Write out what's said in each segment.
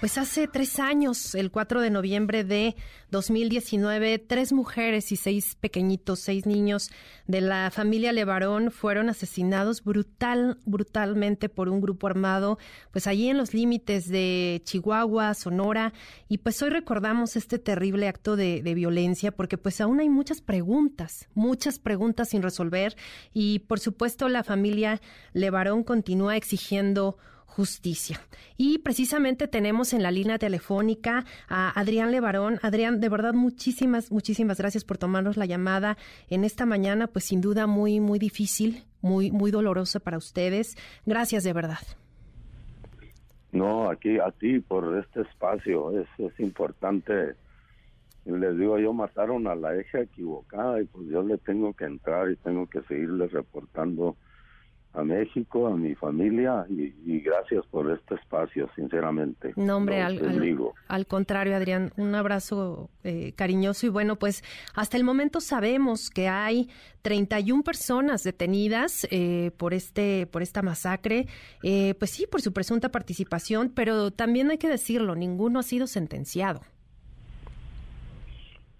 Pues hace tres años, el 4 de noviembre de 2019, tres mujeres y seis pequeñitos, seis niños de la familia Levarón fueron asesinados brutal, brutalmente por un grupo armado, pues allí en los límites de Chihuahua, Sonora, y pues hoy recordamos este terrible acto de, de violencia porque pues aún hay muchas preguntas, muchas preguntas sin resolver. Y por supuesto la familia Levarón continúa exigiendo justicia. Y precisamente tenemos en la línea telefónica a Adrián Levarón. Adrián, de verdad, muchísimas, muchísimas gracias por tomarnos la llamada en esta mañana, pues sin duda muy, muy difícil, muy, muy dolorosa para ustedes. Gracias de verdad. No, aquí a ti por este espacio, es, es importante. Les digo, yo mataron a la eje equivocada y pues yo le tengo que entrar y tengo que seguirle reportando a México, a mi familia y, gracias por este espacio, sinceramente. No, hombre, al, al, contrario, Adrián, un abrazo eh, cariñoso y bueno, pues hasta el momento sabemos que hay 31 personas detenidas eh, por este por esta masacre, eh, pues sí, por su presunta participación, pero también hay que decirlo, ninguno ha sido sentenciado.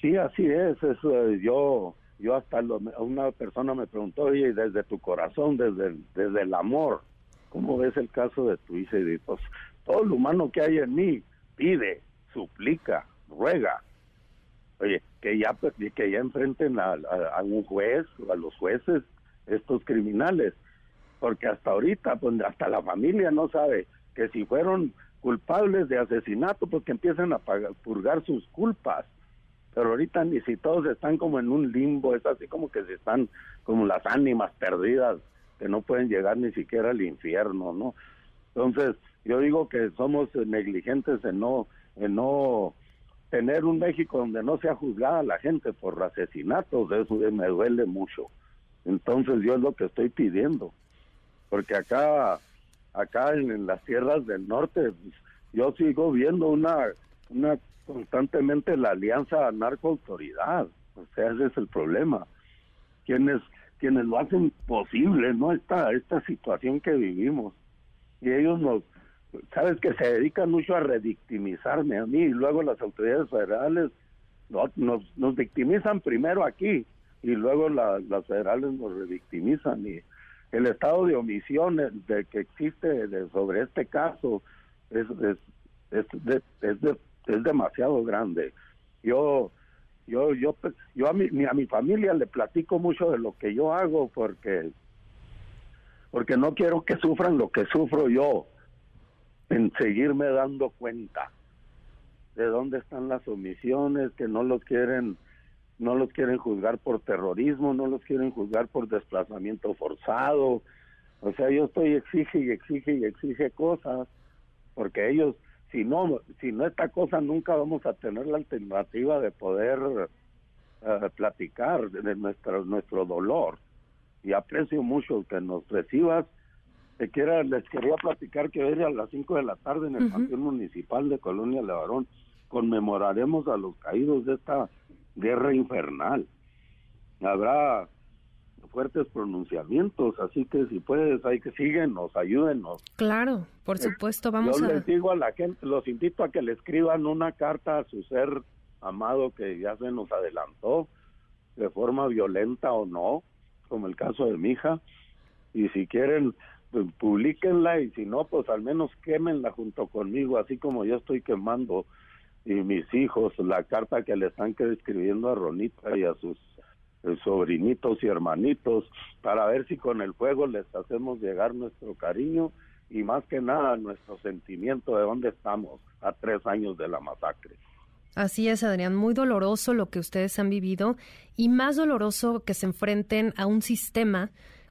Sí, así es, eso, yo yo hasta una persona me preguntó, oye, desde tu corazón, desde, desde el amor, ¿cómo ves el caso de tu hija? Y pues todo lo humano que hay en mí pide, suplica, ruega. Oye, que ya, que ya enfrenten a, a, un juez a los jueces estos criminales, porque hasta ahorita, pues hasta la familia no sabe que si fueron culpables de asesinato, pues que empiecen a purgar sus culpas pero ahorita ni si todos están como en un limbo, es así como que se están como las ánimas perdidas que no pueden llegar ni siquiera al infierno, ¿no? Entonces, yo digo que somos negligentes en no en no tener un México donde no sea juzgada la gente por asesinatos, eso me duele mucho. Entonces, yo es lo que estoy pidiendo, porque acá acá en, en las tierras del norte pues, yo sigo viendo una una constantemente la alianza narco-autoridad. O sea, ese es el problema. Quienes, quienes lo hacen posible, ¿no? Esta, esta situación que vivimos. Y ellos nos, sabes que se dedican mucho a redictimizarme a mí y luego las autoridades federales nos, nos, victimizan primero aquí y luego las las nos revictimizan y el estado de omisión de que existe sobre este caso es, es, es, es de es demasiado grande. Yo yo yo yo a mi, a mi familia le platico mucho de lo que yo hago porque porque no quiero que sufran lo que sufro yo en seguirme dando cuenta de dónde están las omisiones que no los quieren no los quieren juzgar por terrorismo, no los quieren juzgar por desplazamiento forzado. O sea, yo estoy exige y exige y exige cosas porque ellos si no, si no esta cosa nunca vamos a tener la alternativa de poder eh, platicar de nuestro, nuestro dolor. Y aprecio mucho que nos recibas. Te quiera, les quería platicar que hoy a las 5 de la tarde en el uh Municipal de Colonia Levarón conmemoraremos a los caídos de esta guerra infernal. Habrá fuertes pronunciamientos, así que si puedes, hay que síguenos, ayúdenos. Claro, por eh, supuesto, vamos a... Yo les digo a la gente, los invito a que le escriban una carta a su ser amado que ya se nos adelantó, de forma violenta o no, como el caso de mi hija, y si quieren, pues, publiquenla y si no, pues al menos quémenla junto conmigo, así como yo estoy quemando y mis hijos la carta que le están escribiendo a Ronita y a sus sobrinitos y hermanitos, para ver si con el fuego les hacemos llegar nuestro cariño y más que nada nuestro sentimiento de dónde estamos a tres años de la masacre. Así es, Adrián, muy doloroso lo que ustedes han vivido y más doloroso que se enfrenten a un sistema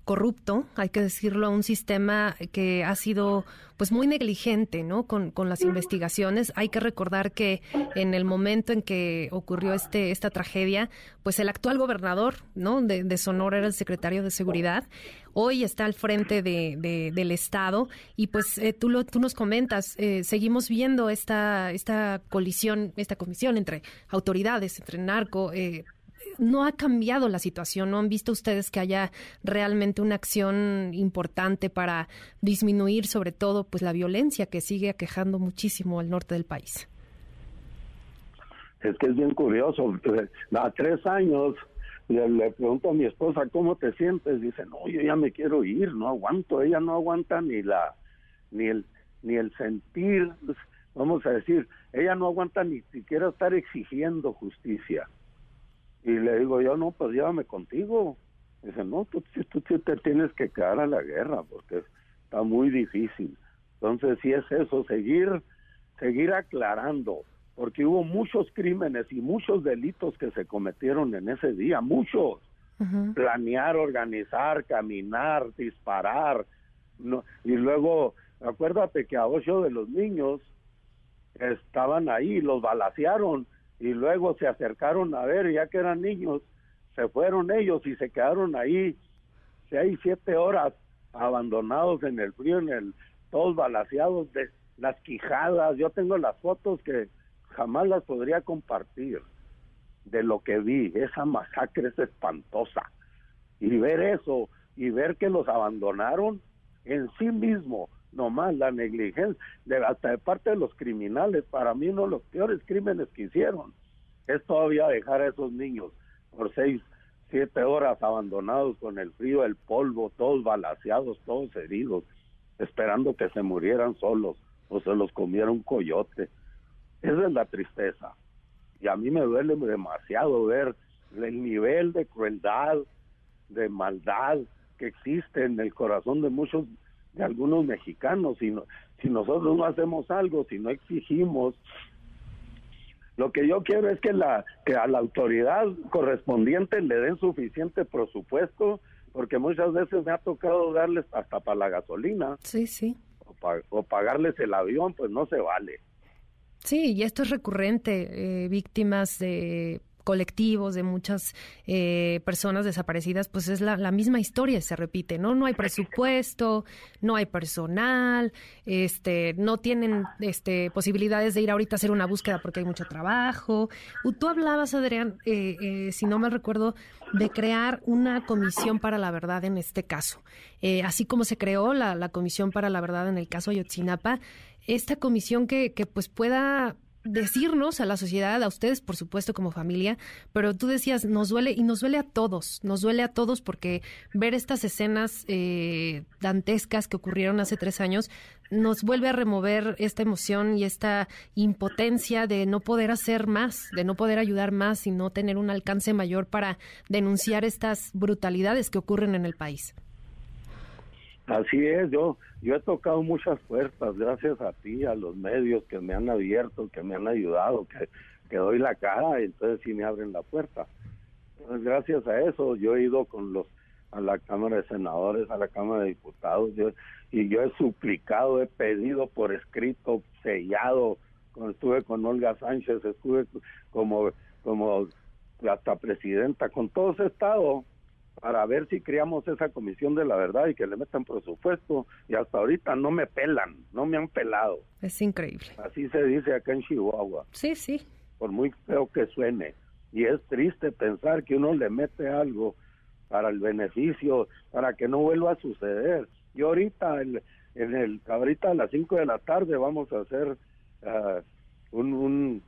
corrupto, hay que decirlo, un sistema que ha sido pues muy negligente, ¿no? Con, con las investigaciones. Hay que recordar que en el momento en que ocurrió este esta tragedia, pues el actual gobernador, ¿no? De, Sonora era el secretario de seguridad. Hoy está al frente de, del estado y pues eh, tú lo tú nos comentas, eh, seguimos viendo esta esta colisión, esta comisión entre autoridades, entre narco. Eh, no ha cambiado la situación, ¿no han visto ustedes que haya realmente una acción importante para disminuir sobre todo pues la violencia que sigue aquejando muchísimo al norte del país? Es que es bien curioso, a tres años le, pregunto a mi esposa, ¿cómo te sientes? Dice, no, yo ya me quiero ir, no aguanto, ella no aguanta ni la, ni el, ni el sentir, vamos a decir, ella no aguanta ni siquiera estar exigiendo justicia. Y le digo yo, no, pues llévame contigo. Dice, no, tú, tú, tú te tienes que quedar a la guerra porque está muy difícil. Entonces, si es eso, seguir, seguir aclarando, porque hubo muchos crímenes y muchos delitos que se cometieron en ese día, muchos. Planear, organizar, caminar, disparar. No, y luego, acuérdate que a ocho de los niños estaban ahí, los balacearon y luego se acercaron a ver, ya que eran niños, se fueron ellos y se quedaron ahí seis, siete horas abandonados en el frío, en el, todos balaseados de las quijadas. Yo tengo las fotos que jamás las podría compartir de lo que vi. Esa masacre es espantosa. Y ver eso y ver que los abandonaron en sí mismo, nomás la negligencia, de, hasta de parte de los criminales, para mí uno de los peores crímenes que hicieron es todavía dejar a esos niños por seis, siete horas abandonados con el frío, el polvo, todos balaseados, todos heridos, esperando que se murieran solos o se los comiera un coyote. Esa es la tristeza. Y a mí me duele demasiado ver el nivel de crueldad, de maldad que existe en el corazón de muchos, de algunos mexicanos. Si, si nosotros no hacemos algo, si no exigimos, lo que yo quiero es que, la, que a la autoridad correspondiente le den suficiente presupuesto, porque muchas veces me ha tocado darles hasta para la gasolina. Sí, sí. o pagarles el avión, pues no se vale. Sí, y esto es recurrente, eh, víctimas de colectivos, de muchas eh, personas desaparecidas, pues es la, misma historia, se repite, ¿no? No hay presupuesto, no hay personal, este, no tienen este, posibilidades de ir ahorita a hacer una búsqueda porque hay mucho trabajo. Tú hablabas, Adrián, eh, si no me recuerdo, de crear una comisión para la verdad en este caso. así como se creó la, la Comisión para la Verdad en el caso Ayotzinapa, esta comisión que, que pues pueda decirnos a la sociedad, a ustedes por supuesto como familia, pero tú decías, nos duele y nos duele a todos, nos duele a todos porque ver estas escenas eh, dantescas que ocurrieron hace tres años nos vuelve a remover esta emoción y esta impotencia de no poder hacer más, de no poder ayudar más y no tener un alcance mayor para denunciar estas brutalidades que ocurren en el país. Así es, yo yo he tocado muchas puertas gracias a ti, a los medios que me han abierto, que me han ayudado, que, que doy la cara, entonces sí me abren la puerta. Entonces, gracias a eso yo he ido con los a la Cámara de Senadores, a la Cámara de Diputados, y yo he suplicado, he pedido por escrito, sellado, estuve con Olga Sánchez, estuve como como hasta presidenta, con todos he estado para ver si creamos esa comisión de la verdad y que le metan presupuesto y hasta ahorita no me pelan, no me han pelado. Es increíble. Así se dice acá en Chihuahua. Sí, sí. Por muy feo que suene. Y es triste pensar que uno le mete algo para el beneficio, para que no vuelva a suceder. Y ahorita, en el, ahorita a las 5 de la tarde vamos a hacer ah, un, un,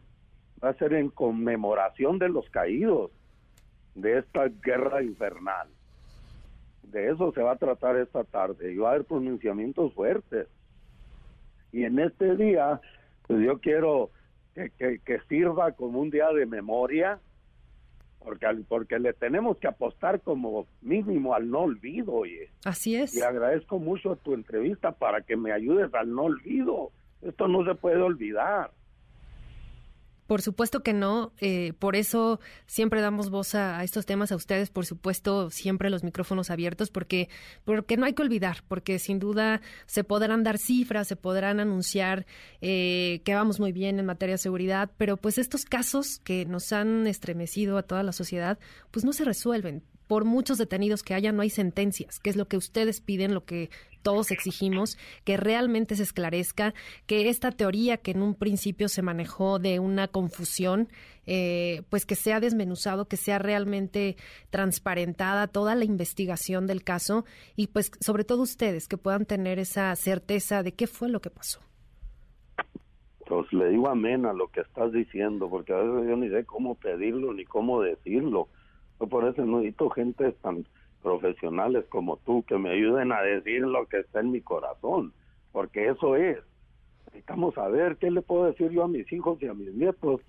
va a ser en conmemoración de los caídos de esta guerra infernal. De eso se va a tratar esta tarde y va a haber pronunciamientos fuertes. Y en este día, pues yo quiero que, que, sirva como un día de memoria, porque, porque le tenemos que apostar como mínimo al no olvido, oye. Así es. Y agradezco mucho tu entrevista para que me ayudes al no olvido. Esto no se puede olvidar. Por supuesto que no, eh, por eso siempre damos voz a, estos temas a ustedes, por supuesto, siempre los micrófonos abiertos, porque, porque no hay que olvidar, porque sin duda se podrán dar cifras, se podrán anunciar eh, que vamos muy bien en materia de seguridad, pero pues estos casos que nos han estremecido a toda la sociedad, pues no se resuelven por muchos detenidos que haya, no hay sentencias, que es lo que ustedes piden, lo que todos exigimos, que realmente se esclarezca, que esta teoría que en un principio se manejó de una confusión, eh, pues que sea desmenuzado, que sea realmente transparentada toda la investigación del caso y pues sobre todo ustedes que puedan tener esa certeza de qué fue lo que pasó. Pues le digo amén a lo que estás diciendo, porque a veces yo ni sé cómo pedirlo ni cómo decirlo. Yo por eso necesito gente tan profesionales como tú que me ayuden a decir lo que está en mi corazón, porque eso es. Necesitamos saber qué le puedo decir yo a mis hijos y a mis nietos.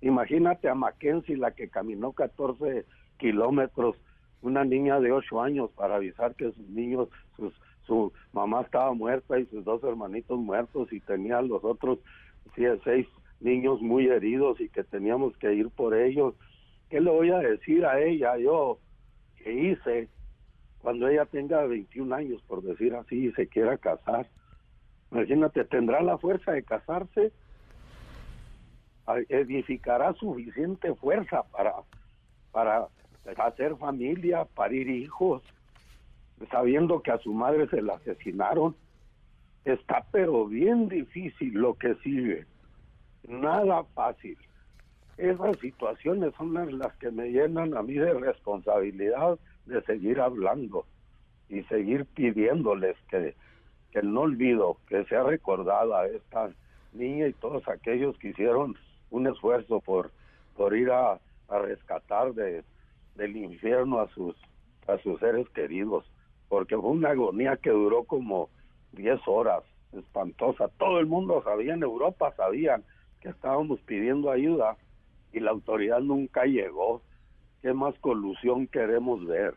Imagínate a Mackenzie, la que caminó 14 kilómetros, una niña de 8 años para avisar que sus niños, sus, su mamá estaba muerta y sus dos hermanitos muertos y tenía los otros seis niños muy heridos y que teníamos que ir por ellos. ¿Qué le voy a decir a ella yo que hice cuando ella tenga 21 años, por decir así, y se quiera casar? Imagínate, ¿tendrá la fuerza de casarse? ¿Edificará suficiente fuerza para, para hacer familia, parir hijos, sabiendo que a su madre se la asesinaron? Está pero bien difícil lo que sigue. Nada fácil. Esas situaciones son las, que me llenan a mí de responsabilidad de seguir hablando y seguir pidiéndoles que, que no olvido, que sea recordada esta niña y todos aquellos que hicieron un esfuerzo por, por ir a, a rescatar de, del infierno a sus, a sus seres queridos, porque fue una agonía que duró como 10 horas, espantosa. Todo el mundo sabía, en Europa sabían que estábamos pidiendo ayuda y la autoridad nunca llegó. ¿Qué más colusión queremos ver?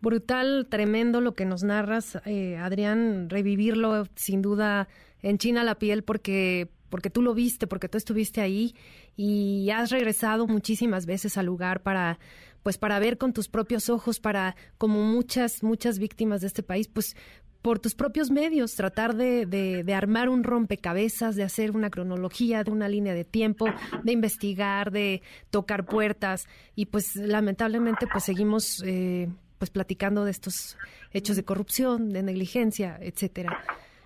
Brutal, tremendo lo que nos narras, eh, Adrián, revivirlo sin duda en China la piel porque porque tú lo viste, porque tú estuviste ahí y has regresado muchísimas veces al lugar para pues para ver con tus propios ojos, para como muchas muchas víctimas de este país, pues por tus propios medios, tratar de, de, armar un rompecabezas, de hacer una cronología, de una línea de tiempo, de investigar, de tocar puertas y pues lamentablemente pues seguimos eh, pues platicando de estos hechos de corrupción, de negligencia, etcétera.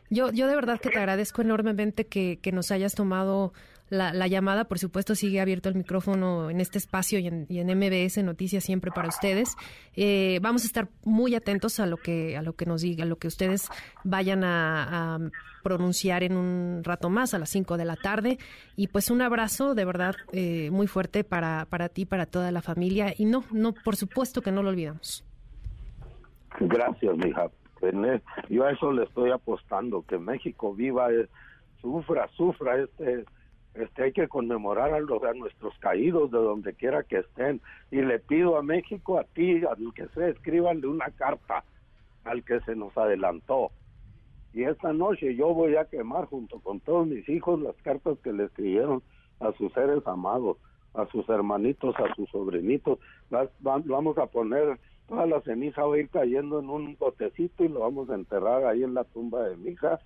Yo, yo de verdad que te agradezco enormemente que, que nos hayas tomado la, llamada. Por supuesto, sigue abierto el micrófono en este espacio y en, MBS Noticias siempre para ustedes. Eh, vamos a estar muy atentos a lo que a lo que nos diga, a lo que ustedes vayan a, pronunciar en un rato más, a las 5 de la tarde. Y pues un abrazo de verdad eh, muy fuerte para, para ti, para toda la familia. Y no, no, por supuesto que no lo olvidamos. Gracias, mija. Yo a eso le estoy apostando, que México viva, eh, sufra, sufra este este, hay que conmemorar a, los, a nuestros caídos de donde quiera que estén. Y le pido a México, a ti, al que se escribanle una carta al que se nos adelantó. Y esta noche yo voy a quemar junto con todos mis hijos las cartas que le escribieron a sus seres amados, a sus hermanitos, a sus sobrinitos. vamos a poner, toda la ceniza va a ir cayendo en un botecito y lo vamos a enterrar ahí en la tumba de mi hija.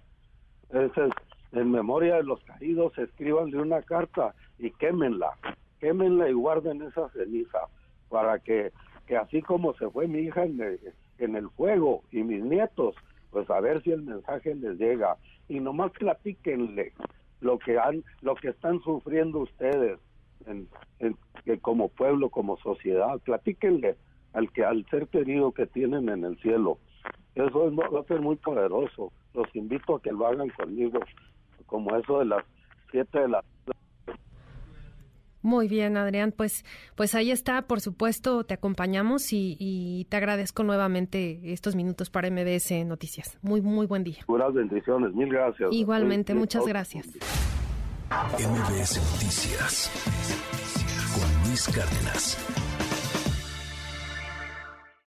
Ese es en memoria de los caídos, escríbanle una carta y quémenla, quémenla y guarden esa ceniza para que, que así como se fue mi hija en el, en el fuego y mis nietos, pues a ver si el mensaje les llega y nomás platíquenle lo que han, lo que están sufriendo ustedes en, que como pueblo, como sociedad, platíquenle al que al ser querido que tienen en el cielo. Eso es, muy poderoso. Los invito a que lo hagan conmigo como eso de las 7 de la muy bien, Adrián. Pues, pues ahí está, por supuesto, te acompañamos y, te agradezco nuevamente estos minutos para MBS Noticias. Muy, muy buen día. Buenas bendiciones, mil gracias. Igualmente, muchas gracias. MBS Noticias con Luis Cárdenas.